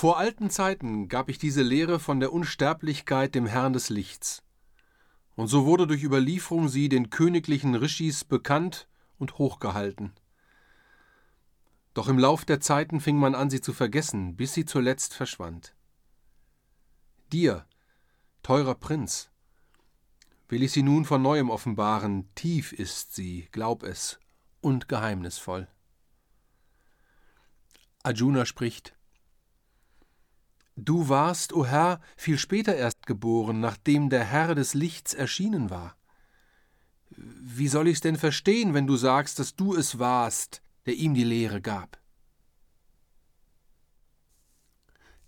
Vor alten Zeiten gab ich diese Lehre von der Unsterblichkeit dem Herrn des Lichts. Und so wurde durch Überlieferung sie den königlichen Rishis bekannt und hochgehalten. Doch im Lauf der Zeiten fing man an, sie zu vergessen, bis sie zuletzt verschwand. Dir, teurer Prinz, will ich sie nun von neuem offenbaren, tief ist sie, glaub es, und geheimnisvoll. Arjuna spricht Du warst, o Herr, viel später erst geboren, nachdem der Herr des Lichts erschienen war. Wie soll ich's denn verstehen, wenn du sagst, dass du es warst, der ihm die Lehre gab?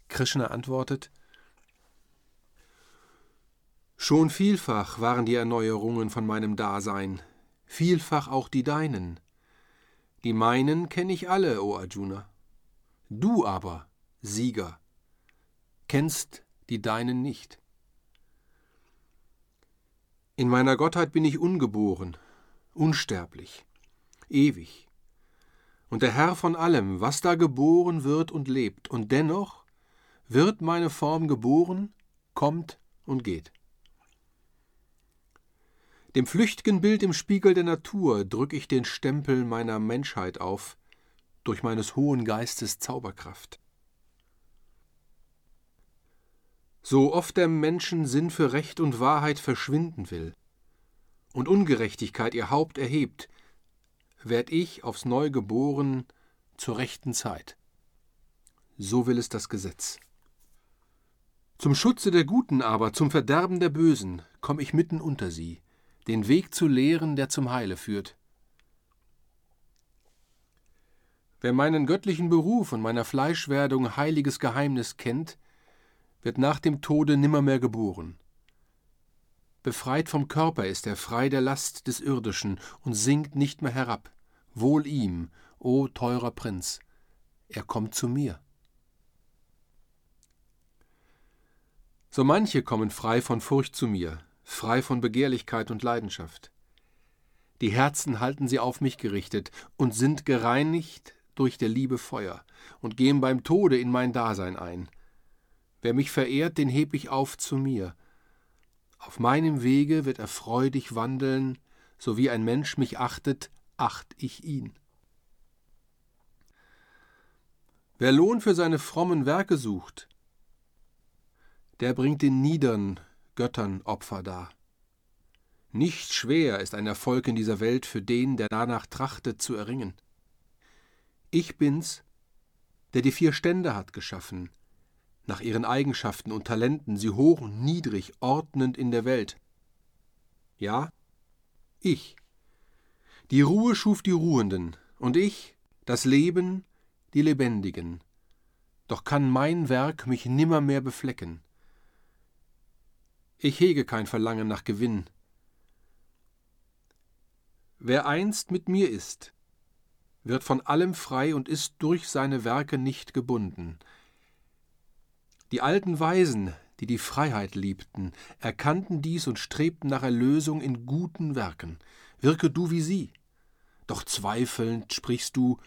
Krishna antwortet Schon vielfach waren die Erneuerungen von meinem Dasein, vielfach auch die deinen. Die meinen kenne ich alle, o Arjuna. Du aber, Sieger, kennst die deinen nicht. In meiner Gottheit bin ich ungeboren, unsterblich, ewig. Und der Herr von allem, was da geboren wird und lebt, und dennoch wird meine Form geboren, kommt und geht. Dem flüchtigen Bild im Spiegel der Natur drück ich den Stempel meiner Menschheit auf, durch meines hohen Geistes Zauberkraft. So oft der Menschen Sinn für Recht und Wahrheit verschwinden will und Ungerechtigkeit ihr Haupt erhebt, werd ich aufs Neu geboren zur rechten Zeit. So will es das Gesetz. Zum Schutze der Guten aber, zum Verderben der Bösen, komm ich mitten unter sie, den Weg zu lehren, der zum Heile führt. Wer meinen göttlichen Beruf und meiner Fleischwerdung heiliges Geheimnis kennt, wird nach dem Tode nimmermehr geboren. Befreit vom Körper ist er frei der Last des Irdischen und sinkt nicht mehr herab. Wohl ihm, o teurer Prinz, er kommt zu mir. So manche kommen frei von Furcht zu mir, frei von Begehrlichkeit und Leidenschaft. Die Herzen halten sie auf mich gerichtet und sind gereinigt durch der Liebe Feuer und gehen beim Tode in mein Dasein ein. Wer mich verehrt, den heb ich auf zu mir. Auf meinem Wege wird er freudig wandeln, so wie ein Mensch mich achtet, acht ich ihn. Wer Lohn für seine frommen Werke sucht, der bringt den niedern Göttern Opfer dar. Nicht schwer ist ein Erfolg in dieser Welt für den, der danach trachtet zu erringen. Ich bin's, der die vier Stände hat geschaffen, nach ihren Eigenschaften und Talenten sie hoch und niedrig ordnend in der Welt. Ja, ich. Die Ruhe schuf die Ruhenden, und ich, das Leben, die Lebendigen. Doch kann mein Werk mich nimmermehr beflecken. Ich hege kein Verlangen nach Gewinn. Wer einst mit mir ist, wird von allem frei und ist durch seine Werke nicht gebunden. Die alten Weisen, die die Freiheit liebten, erkannten dies und strebten nach Erlösung in guten Werken. Wirke du wie sie. Doch zweifelnd sprichst du,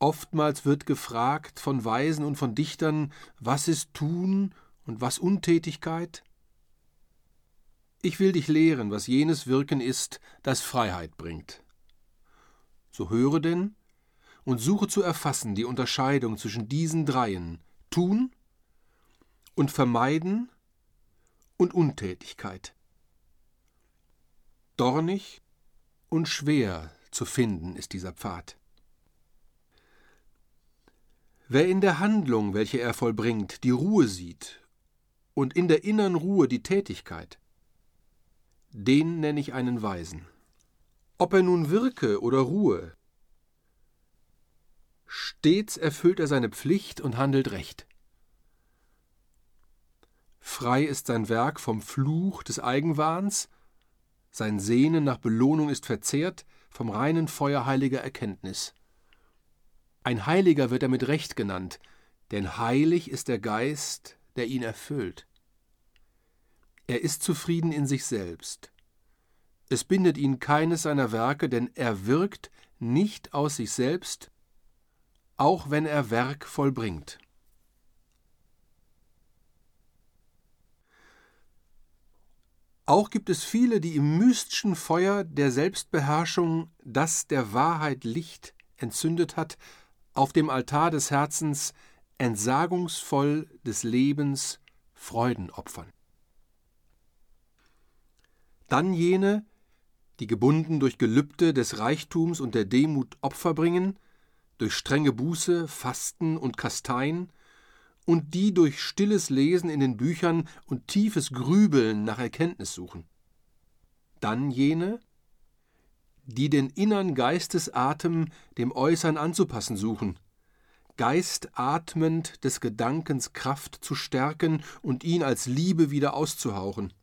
oftmals wird gefragt von Weisen und von Dichtern, was ist Tun und was Untätigkeit? Ich will dich lehren, was jenes Wirken ist, das Freiheit bringt. So höre denn und suche zu erfassen die Unterscheidung zwischen diesen dreien Tun, und Vermeiden und Untätigkeit. Dornig und schwer zu finden ist dieser Pfad. Wer in der Handlung, welche er vollbringt, die Ruhe sieht und in der innern Ruhe die Tätigkeit, den nenne ich einen Weisen. Ob er nun wirke oder ruhe, stets erfüllt er seine Pflicht und handelt recht. Frei ist sein Werk vom Fluch des Eigenwahns, sein Sehnen nach Belohnung ist verzehrt vom reinen Feuer heiliger Erkenntnis. Ein Heiliger wird er mit Recht genannt, denn heilig ist der Geist, der ihn erfüllt. Er ist zufrieden in sich selbst. Es bindet ihn keines seiner Werke, denn er wirkt nicht aus sich selbst, auch wenn er Werk vollbringt. Auch gibt es viele, die im mystischen Feuer der Selbstbeherrschung, das der Wahrheit Licht entzündet hat, auf dem Altar des Herzens entsagungsvoll des Lebens Freuden opfern. Dann jene, die gebunden durch Gelübde des Reichtums und der Demut Opfer bringen, durch strenge Buße, Fasten und Kasteien, und die durch stilles Lesen in den Büchern und tiefes Grübeln nach Erkenntnis suchen. Dann jene, die den innern Geistesatem dem Äußern anzupassen suchen, geistatmend des Gedankens Kraft zu stärken und ihn als Liebe wieder auszuhauchen.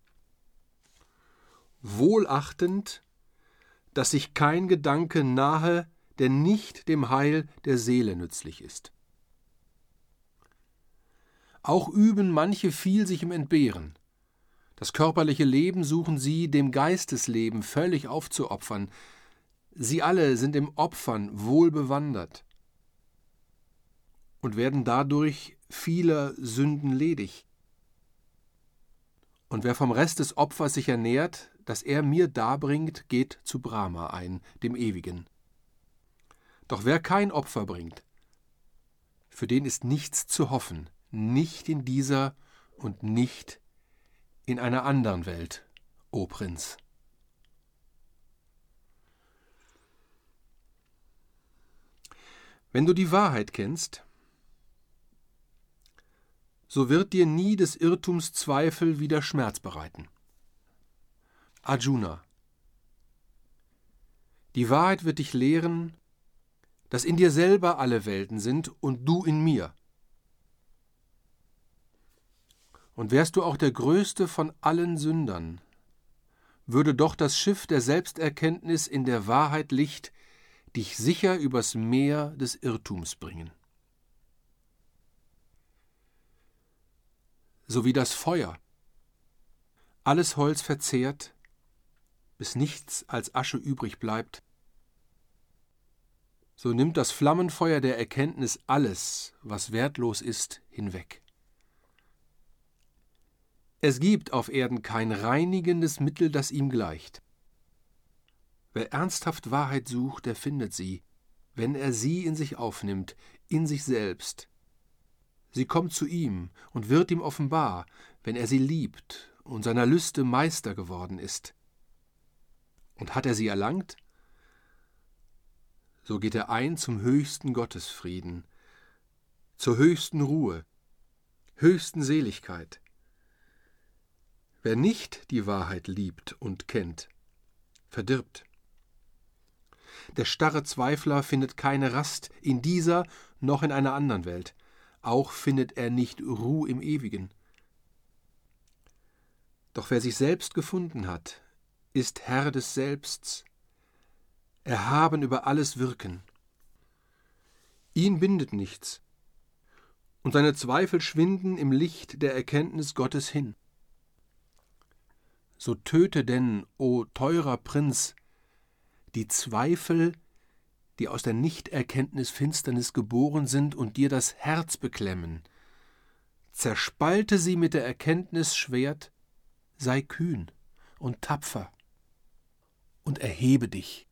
Wohlachtend, dass sich kein Gedanke nahe, der nicht dem Heil der Seele nützlich ist. Auch üben manche viel sich im Entbehren. Das körperliche Leben suchen sie, dem Geistesleben völlig aufzuopfern. Sie alle sind im Opfern wohl bewandert und werden dadurch vieler Sünden ledig. Und wer vom Rest des Opfers sich ernährt, das er mir darbringt, geht zu Brahma ein, dem Ewigen. Doch wer kein Opfer bringt, für den ist nichts zu hoffen, nicht in dieser und nicht in einer anderen Welt, o Prinz. Wenn du die Wahrheit kennst, so wird dir nie des Irrtums Zweifel wieder Schmerz bereiten. Arjuna Die Wahrheit wird dich lehren, dass in dir selber alle Welten sind und du in mir. Und wärst du auch der größte von allen Sündern, würde doch das Schiff der Selbsterkenntnis in der Wahrheit Licht dich sicher übers Meer des Irrtums bringen. so wie das Feuer. Alles Holz verzehrt, bis nichts als Asche übrig bleibt, so nimmt das Flammenfeuer der Erkenntnis alles, was wertlos ist, hinweg. Es gibt auf Erden kein reinigendes Mittel, das ihm gleicht. Wer ernsthaft Wahrheit sucht, der findet sie, wenn er sie in sich aufnimmt, in sich selbst, Sie kommt zu ihm und wird ihm offenbar, wenn er sie liebt und seiner Lüste Meister geworden ist. Und hat er sie erlangt? So geht er ein zum höchsten Gottesfrieden, zur höchsten Ruhe, höchsten Seligkeit. Wer nicht die Wahrheit liebt und kennt, verdirbt. Der starre Zweifler findet keine Rast in dieser noch in einer anderen Welt auch findet er nicht Ruh im Ewigen. Doch wer sich selbst gefunden hat, ist Herr des Selbsts, erhaben über alles Wirken. Ihn bindet nichts, und seine Zweifel schwinden im Licht der Erkenntnis Gottes hin. So töte denn, o teurer Prinz, die Zweifel, die aus der Nichterkenntnis Finsternis geboren sind und dir das Herz beklemmen. Zerspalte sie mit der Erkenntnis Schwert, sei kühn und tapfer und erhebe dich.